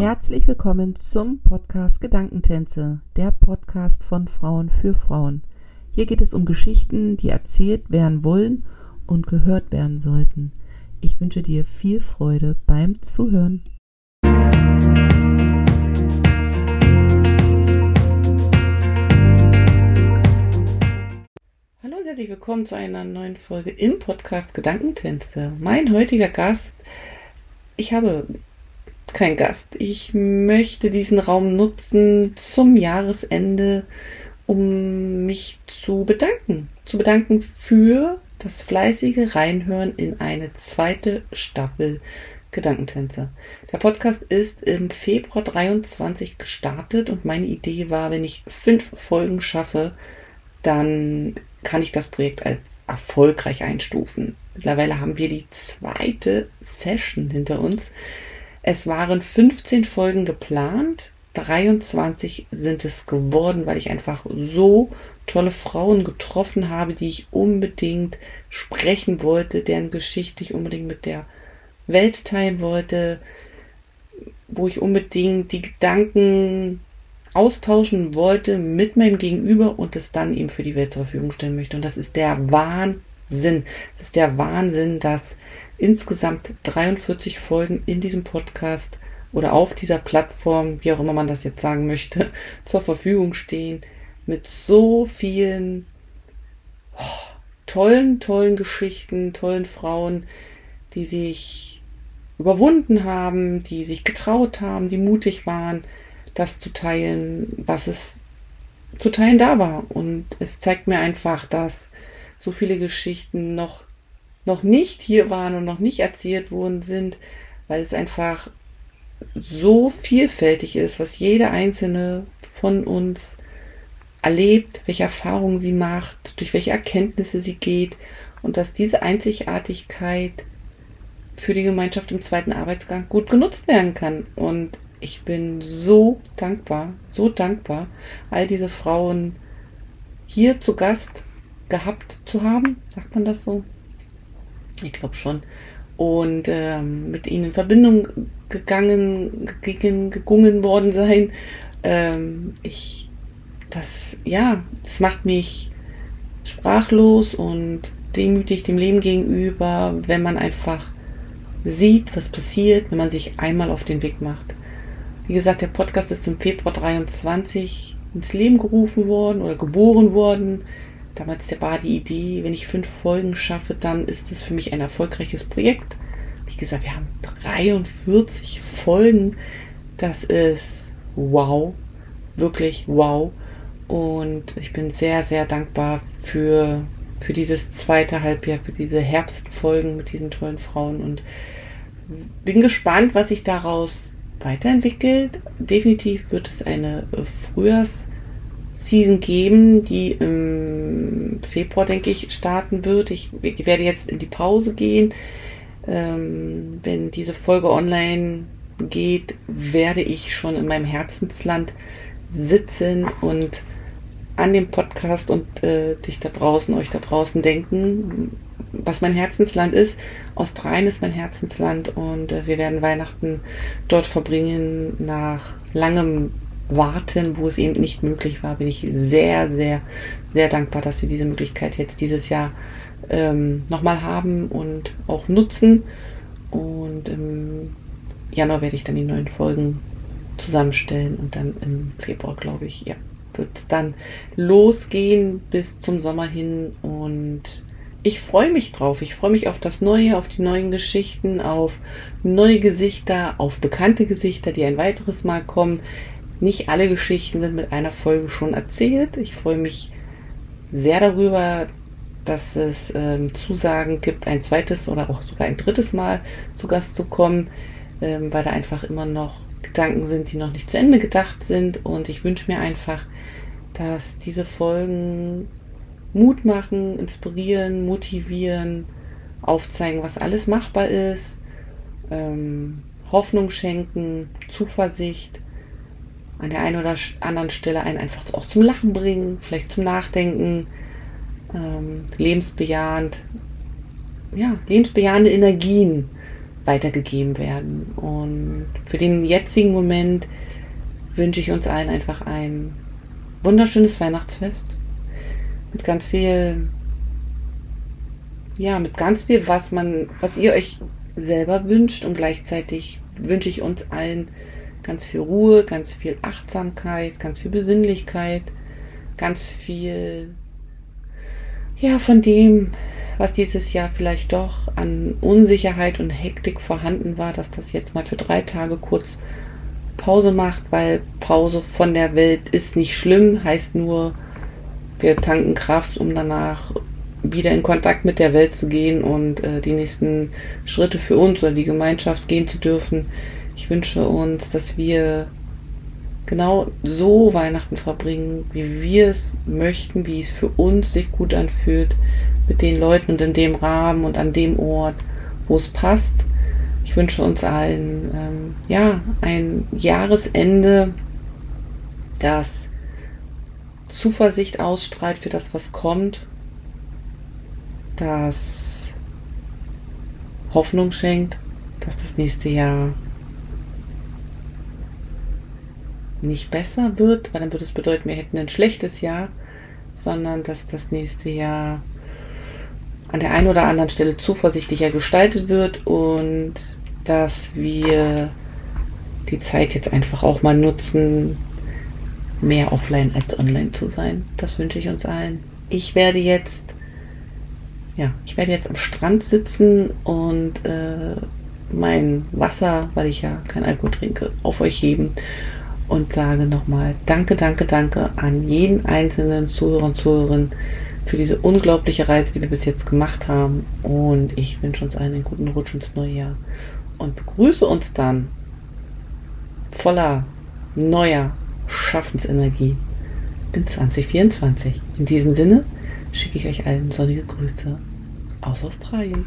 Herzlich willkommen zum Podcast Gedankentänze, der Podcast von Frauen für Frauen. Hier geht es um Geschichten, die erzählt werden wollen und gehört werden sollten. Ich wünsche dir viel Freude beim Zuhören. Hallo und herzlich willkommen zu einer neuen Folge im Podcast Gedankentänze. Mein heutiger Gast, ich habe kein Gast. Ich möchte diesen Raum nutzen zum Jahresende, um mich zu bedanken. Zu bedanken für das fleißige Reinhören in eine zweite Staffel Gedankentänze. Der Podcast ist im Februar 23 gestartet und meine Idee war, wenn ich fünf Folgen schaffe, dann kann ich das Projekt als erfolgreich einstufen. Mittlerweile haben wir die zweite Session hinter uns. Es waren 15 Folgen geplant, 23 sind es geworden, weil ich einfach so tolle Frauen getroffen habe, die ich unbedingt sprechen wollte, deren Geschichte ich unbedingt mit der Welt teilen wollte, wo ich unbedingt die Gedanken austauschen wollte mit meinem Gegenüber und es dann eben für die Welt zur Verfügung stellen möchte. Und das ist der Wahnsinn. Es ist der Wahnsinn, dass insgesamt 43 Folgen in diesem Podcast oder auf dieser Plattform, wie auch immer man das jetzt sagen möchte, zur Verfügung stehen mit so vielen oh, tollen, tollen Geschichten, tollen Frauen, die sich überwunden haben, die sich getraut haben, die mutig waren, das zu teilen, was es zu teilen da war. Und es zeigt mir einfach, dass so viele Geschichten noch noch nicht hier waren und noch nicht erzählt worden sind, weil es einfach so vielfältig ist, was jede einzelne von uns erlebt, welche Erfahrungen sie macht, durch welche Erkenntnisse sie geht und dass diese Einzigartigkeit für die Gemeinschaft im zweiten Arbeitsgang gut genutzt werden kann. Und ich bin so dankbar, so dankbar, all diese Frauen hier zu Gast gehabt zu haben, sagt man das so? Ich glaube schon. Und ähm, mit ihnen in Verbindung gegangen, gegangen, gegungen worden sein. Ähm, ich, das, ja, das macht mich sprachlos und demütig dem Leben gegenüber, wenn man einfach sieht, was passiert, wenn man sich einmal auf den Weg macht. Wie gesagt, der Podcast ist im Februar 23 ins Leben gerufen worden oder geboren worden damals war die Idee, wenn ich fünf Folgen schaffe, dann ist es für mich ein erfolgreiches Projekt. Wie gesagt, wir haben 43 Folgen. Das ist wow. Wirklich wow. Und ich bin sehr, sehr dankbar für, für dieses zweite Halbjahr, für diese Herbstfolgen mit diesen tollen Frauen und bin gespannt, was sich daraus weiterentwickelt. Definitiv wird es eine Frühjahrs- Season geben, die im Februar, denke ich, starten wird. Ich, werde jetzt in die Pause gehen. Ähm, wenn diese Folge online geht, werde ich schon in meinem Herzensland sitzen und an dem Podcast und äh, dich da draußen, euch da draußen denken, was mein Herzensland ist. Australien ist mein Herzensland und äh, wir werden Weihnachten dort verbringen nach langem warten, wo es eben nicht möglich war, bin ich sehr, sehr, sehr dankbar, dass wir diese Möglichkeit jetzt dieses Jahr ähm, nochmal haben und auch nutzen. Und im Januar werde ich dann die neuen Folgen zusammenstellen und dann im Februar, glaube ich, ja, wird es dann losgehen bis zum Sommer hin und ich freue mich drauf. Ich freue mich auf das Neue, auf die neuen Geschichten, auf neue Gesichter, auf bekannte Gesichter, die ein weiteres Mal kommen. Nicht alle Geschichten sind mit einer Folge schon erzählt. Ich freue mich sehr darüber, dass es ähm, Zusagen gibt, ein zweites oder auch sogar ein drittes Mal zu Gast zu kommen, ähm, weil da einfach immer noch Gedanken sind, die noch nicht zu Ende gedacht sind. Und ich wünsche mir einfach, dass diese Folgen Mut machen, inspirieren, motivieren, aufzeigen, was alles machbar ist, ähm, Hoffnung schenken, Zuversicht an der einen oder anderen Stelle einen einfach auch zum Lachen bringen, vielleicht zum Nachdenken, ähm, lebensbejahend, ja, lebensbejahende Energien weitergegeben werden. Und für den jetzigen Moment wünsche ich uns allen einfach ein wunderschönes Weihnachtsfest mit ganz viel, ja, mit ganz viel, was man, was ihr euch selber wünscht und gleichzeitig wünsche ich uns allen ganz viel Ruhe, ganz viel Achtsamkeit, ganz viel Besinnlichkeit, ganz viel, ja, von dem, was dieses Jahr vielleicht doch an Unsicherheit und Hektik vorhanden war, dass das jetzt mal für drei Tage kurz Pause macht, weil Pause von der Welt ist nicht schlimm, heißt nur, wir tanken Kraft, um danach wieder in Kontakt mit der Welt zu gehen und äh, die nächsten Schritte für uns oder die Gemeinschaft gehen zu dürfen. Ich wünsche uns, dass wir genau so Weihnachten verbringen, wie wir es möchten, wie es für uns sich gut anfühlt, mit den Leuten und in dem Rahmen und an dem Ort, wo es passt. Ich wünsche uns allen ähm, ja ein Jahresende, das Zuversicht ausstrahlt für das, was kommt, das Hoffnung schenkt, dass das nächste Jahr nicht besser wird, weil dann würde es bedeuten, wir hätten ein schlechtes Jahr, sondern dass das nächste Jahr an der einen oder anderen Stelle zuversichtlicher gestaltet wird und dass wir die Zeit jetzt einfach auch mal nutzen, mehr offline als online zu sein. Das wünsche ich uns allen. Ich werde jetzt, ja, ich werde jetzt am Strand sitzen und äh, mein Wasser, weil ich ja kein Alkohol trinke, auf euch heben und sage nochmal Danke, danke, danke an jeden einzelnen Zuhörer und Zuhörerin für diese unglaubliche Reise, die wir bis jetzt gemacht haben. Und ich wünsche uns allen einen guten Rutsch ins neue Jahr und begrüße uns dann voller neuer Schaffensenergie in 2024. In diesem Sinne schicke ich euch allen sonnige Grüße aus Australien.